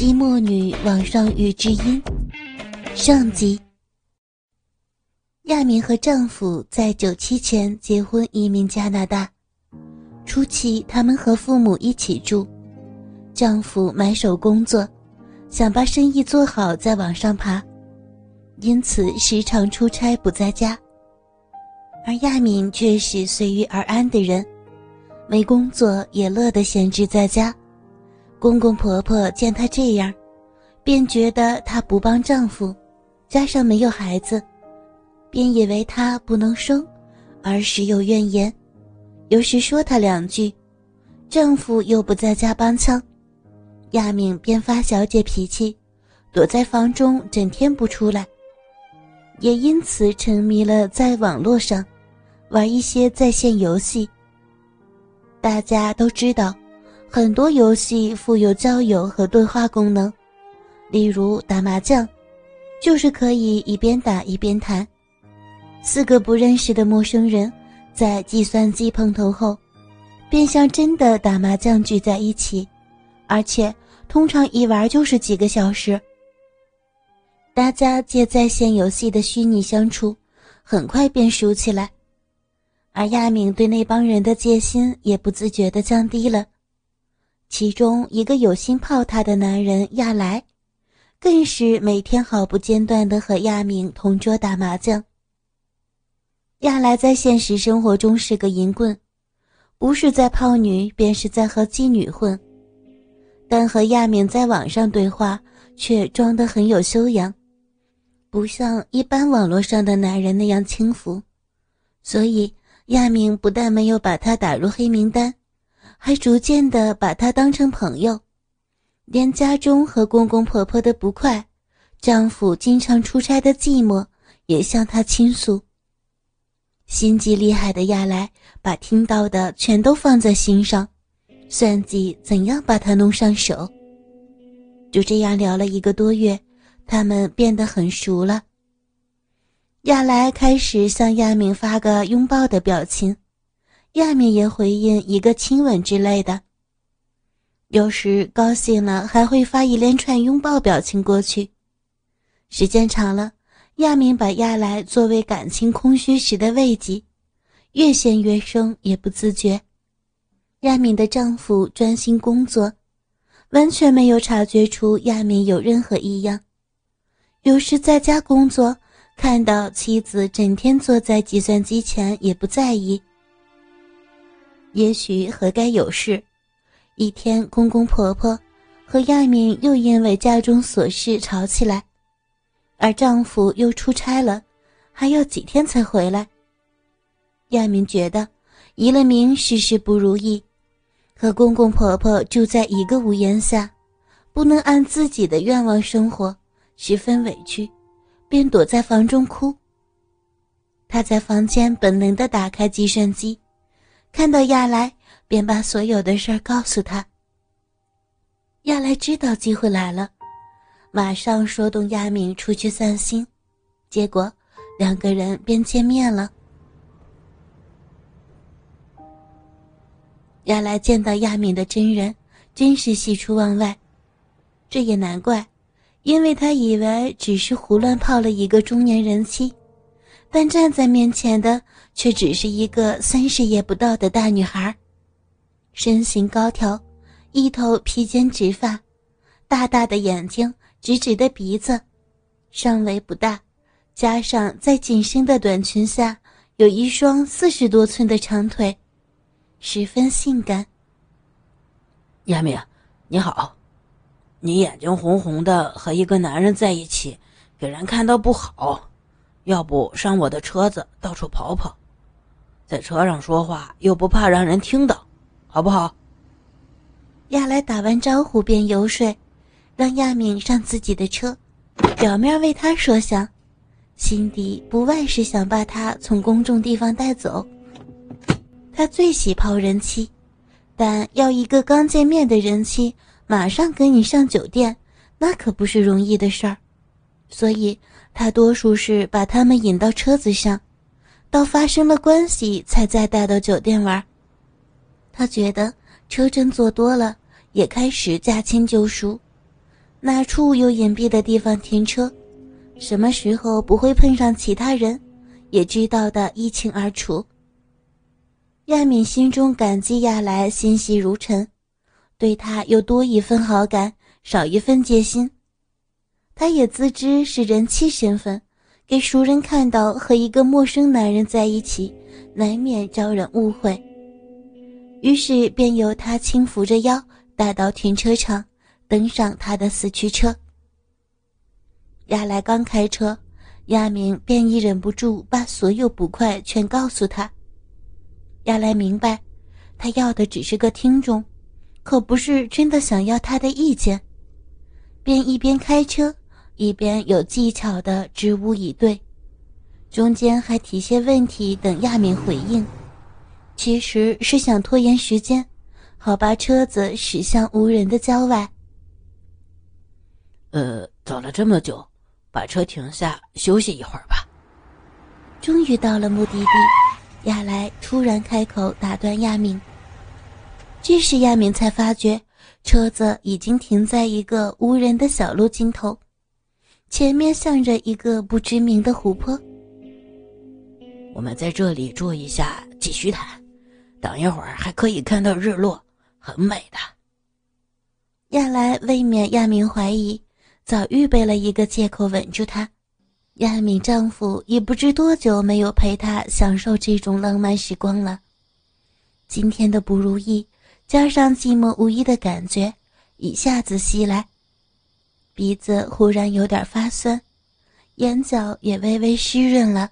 寂寞女网上遇知音上集。亚敏和丈夫在九七前结婚，移民加拿大。初期，他们和父母一起住。丈夫埋首工作，想把生意做好，再往上爬，因此时常出差不在家。而亚敏却是随遇而安的人，没工作也乐得闲置在家。公公婆婆见她这样，便觉得她不帮丈夫，加上没有孩子。便以为她不能生，而时有怨言，有时说她两句，丈夫又不在家帮腔，亚敏便发小姐脾气，躲在房中整天不出来，也因此沉迷了在网络上，玩一些在线游戏。大家都知道，很多游戏富有交友和对话功能，例如打麻将，就是可以一边打一边谈。四个不认识的陌生人，在计算机碰头后，便像真的打麻将聚在一起，而且通常一玩就是几个小时。大家借在线游戏的虚拟相处，很快便熟起来，而亚敏对那帮人的戒心也不自觉地降低了。其中一个有心泡她的男人亚来，更是每天毫不间断地和亚明同桌打麻将。亚来在现实生活中是个淫棍，不是在泡女，便是在和妓女混。但和亚明在网上对话，却装得很有修养，不像一般网络上的男人那样轻浮。所以亚明不但没有把他打入黑名单，还逐渐的把他当成朋友。连家中和公公婆婆的不快，丈夫经常出差的寂寞，也向她倾诉。心机厉害的亚来把听到的全都放在心上，算计怎样把他弄上手。就这样聊了一个多月，他们变得很熟了。亚来开始向亚敏发个拥抱的表情，亚敏也回应一个亲吻之类的。有时高兴了，还会发一连串拥抱表情过去。时间长了。亚敏把亚来作为感情空虚时的慰藉，越陷越深，也不自觉。亚敏的丈夫专心工作，完全没有察觉出亚敏有任何异样。有时在家工作，看到妻子整天坐在计算机前，也不在意。也许何该有事，一天公公婆婆和亚敏又因为家中琐事吵起来。而丈夫又出差了，还要几天才回来。亚明觉得移了民，事事不如意，和公公婆婆住在一个屋檐下，不能按自己的愿望生活，十分委屈，便躲在房中哭。他在房间本能地打开计算机，看到亚来，便把所有的事儿告诉他。亚来知道机会来了。马上说动亚敏出去散心，结果两个人便见面了。亚来见到亚敏的真人，真是喜出望外。这也难怪，因为他以为只是胡乱泡了一个中年人妻，但站在面前的却只是一个三十也不到的大女孩，身形高挑，一头披肩直发，大大的眼睛。直直的鼻子，上围不大，加上在紧身的短裙下有一双四十多寸的长腿，十分性感。亚明，你好，你眼睛红红的，和一个男人在一起，给人看到不好。要不上我的车子到处跑跑，在车上说话又不怕让人听到，好不好？亚来打完招呼便游说。让亚敏上自己的车，表面为他说想，心底不外是想把他从公众地方带走。他最喜泡人妻，但要一个刚见面的人妻马上跟你上酒店，那可不是容易的事儿。所以他多数是把他们引到车子上，到发生了关系才再带到酒店玩。他觉得车真坐多了，也开始驾轻就熟。哪处有隐蔽的地方停车，什么时候不会碰上其他人，也知道的一清二楚。亚敏心中感激亚来心细如尘，对他又多一分好感，少一分戒心。他也自知是人妻身份，给熟人看到和一个陌生男人在一起，难免招人误会。于是便由他轻扶着腰带到停车场，登上他的四驱车。亚来刚开车，亚明便已忍不住把所有不快全告诉他。亚来明白，他要的只是个听众，可不是真的想要他的意见，便一边开车，一边有技巧的支吾以对，中间还提些问题等亚明回应。其实是想拖延时间，好把车子驶向无人的郊外。呃，走了这么久，把车停下休息一会儿吧。终于到了目的地，亚莱突然开口打断亚明。这时亚明才发觉，车子已经停在一个无人的小路尽头，前面向着一个不知名的湖泊。我们在这里坐一下，继续谈。等一会儿还可以看到日落，很美的。亚来未免亚明怀疑，早预备了一个借口稳住她。亚敏丈夫也不知多久没有陪她享受这种浪漫时光了。今天的不如意，加上寂寞无依的感觉，一下子袭来，鼻子忽然有点发酸，眼角也微微湿润了。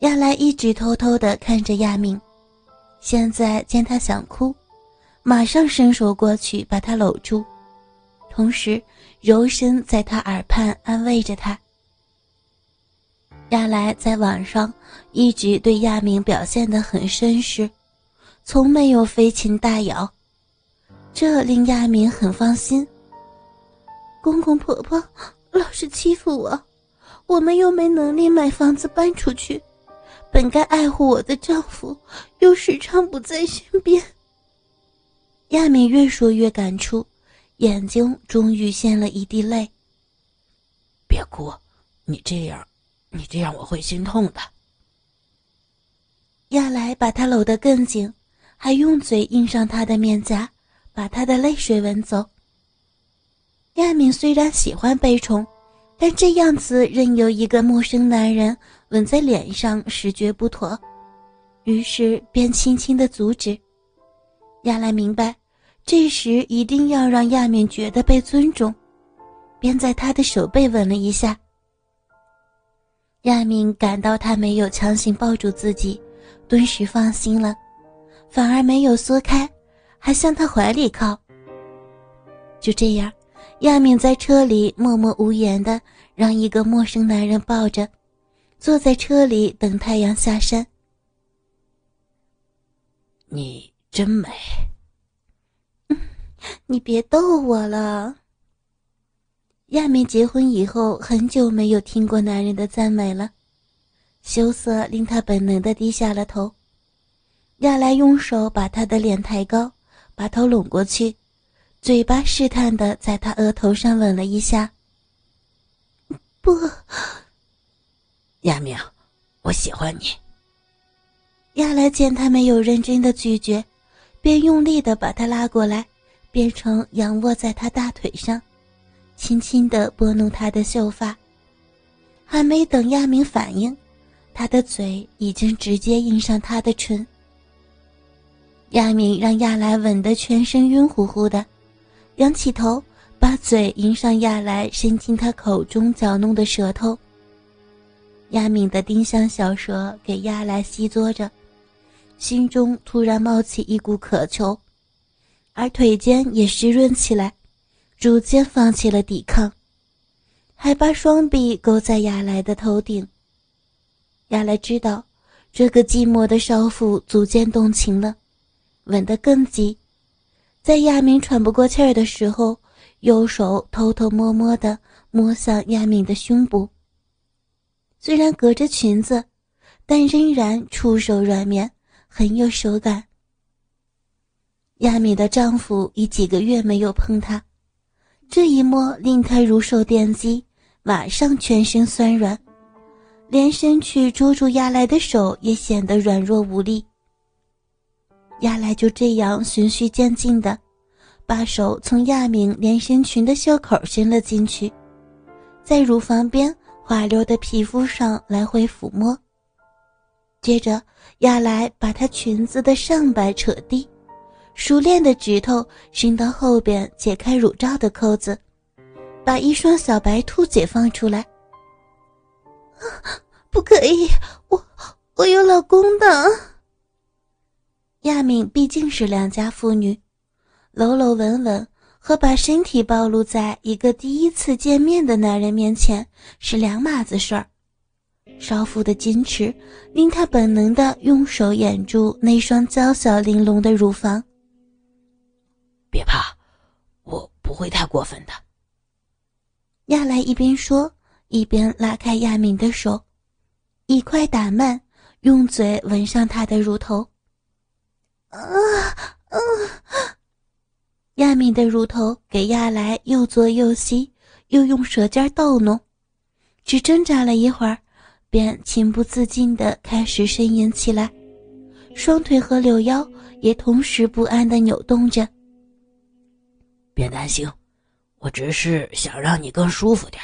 亚来一直偷偷的看着亚敏。现在见他想哭，马上伸手过去把他搂住，同时柔声在他耳畔安慰着他。亚来在网上一直对亚明表现得很绅士，从没有飞禽大咬，这令亚明很放心。公公婆婆老是欺负我，我们又没能力买房子搬出去。本该爱护我的丈夫，又时常不在身边。亚敏越说越感触，眼睛终于现了一滴泪。别哭，你这样，你这样我会心痛的。亚来把她搂得更紧，还用嘴印上她的面颊，把她的泪水吻走。亚敏虽然喜欢被宠。但这样子任由一个陌生男人吻在脸上，实觉不妥，于是便轻轻的阻止。亚来明白，这时一定要让亚敏觉得被尊重，便在他的手背吻了一下。亚敏感到他没有强行抱住自己，顿时放心了，反而没有缩开，还向他怀里靠。就这样。亚敏在车里默默无言的让一个陌生男人抱着，坐在车里等太阳下山。你真美。你别逗我了。亚敏结婚以后很久没有听过男人的赞美了，羞涩令她本能的低下了头。亚来用手把她的脸抬高，把头拢过去。嘴巴试探的在他额头上吻了一下。不，亚明，我喜欢你。亚来见他没有认真的拒绝，便用力的把他拉过来，变成仰卧在他大腿上，轻轻的拨弄他的秀发。还没等亚明反应，他的嘴已经直接印上他的唇。亚明让亚来吻得全身晕乎乎的。仰起头，把嘴迎上亚来伸进他口中搅弄的舌头。亚敏的丁香小舌给亚来吸嘬着，心中突然冒起一股渴求，而腿间也湿润起来，逐渐放弃了抵抗，还把双臂勾在亚来的头顶。亚来知道，这个寂寞的少妇逐渐动情了，吻得更急。在亚敏喘不过气儿的时候，右手偷偷摸摸地摸向亚敏的胸部。虽然隔着裙子，但仍然触手软绵，很有手感。亚敏的丈夫已几个月没有碰她，这一摸令她如受电击，马上全身酸软，连伸去捉住亚来的手也显得软弱无力。亚来就这样循序渐进的，把手从亚敏连身裙的袖口伸了进去，在乳房边滑溜的皮肤上来回抚摸。接着，亚来把她裙子的上摆扯低。熟练的指头伸到后边，解开乳罩的扣子，把一双小白兔解放出来。不可以，我我有老公的。亚敏毕竟是良家妇女，搂搂吻吻和把身体暴露在一个第一次见面的男人面前是两码子事儿。少妇的矜持令她本能的用手掩住那双娇小玲珑的乳房。别怕，我不会太过分的。亚来一边说，一边拉开亚敏的手，以快打慢，用嘴吻上她的乳头。啊啊！亚敏的乳头给亚来又左又吸，又用舌尖逗弄，只挣扎了一会儿，便情不自禁地开始呻吟起来，双腿和柳腰也同时不安地扭动着。别担心，我只是想让你更舒服点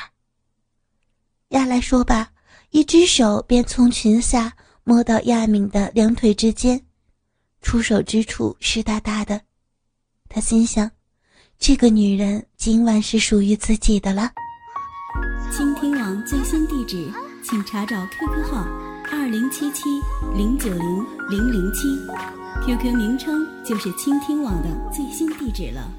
亚来说罢，一只手便从裙下摸到亚敏的两腿之间，出手之处湿哒哒的。他心想，这个女人今晚是属于自己的了。倾听网最新地址，请查找 QQ 号二零七七零九零零零七，QQ 名称就是倾听网的最新地址了。